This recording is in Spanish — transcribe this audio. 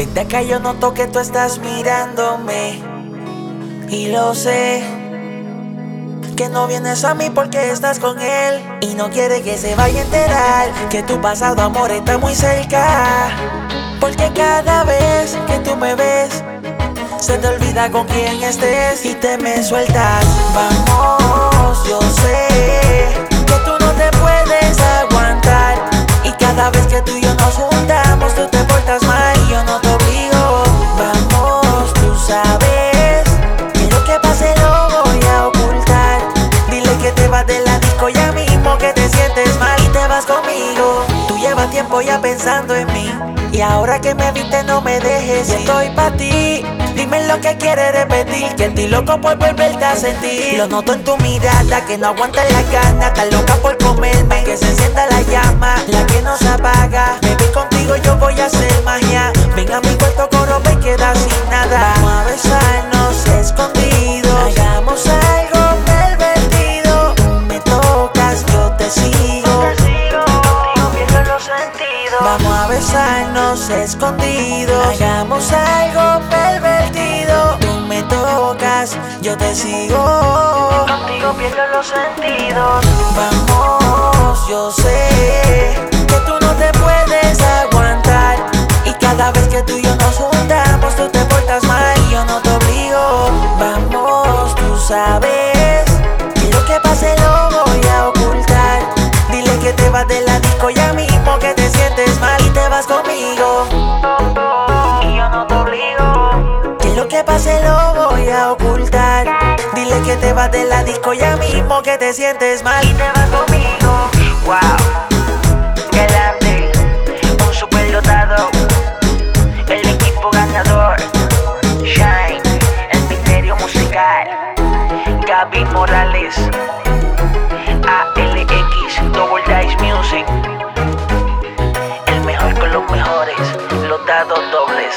Desde acá yo noto que tú estás mirándome. Y lo sé. Que no vienes a mí porque estás con él. Y no quiere que se vaya a enterar. Que tu pasado amor está muy cerca. Porque cada vez que tú me ves, se te olvida con quién estés y te me sueltas. Vamos, yo sé vas de la disco ya mismo que te sientes mal y te vas conmigo. Tú llevas tiempo ya pensando en mí. Y ahora que me viste no me dejes estoy pa' ti Dime lo que quieres repetir Que estoy loco por volverte a sentir Lo noto en tu mirada que no aguanta la gana Estás loca por comerme Que se encienda la llama La que no se apaga Baby contigo yo voy a hacer besarnos escondidos. Hagamos algo pervertido. Tú me tocas, yo te sigo. Contigo pierdo los sentidos. Vamos, yo sé pase lo voy a ocultar. Dile que te vas de la disco ya mismo que te sientes mal Y te vas conmigo. Wow. Galante. Un superdotado. El equipo ganador. Shine. El misterio musical. Gaby Morales. ALX. Double Dice Music. El mejor con los mejores. Los dados dobles.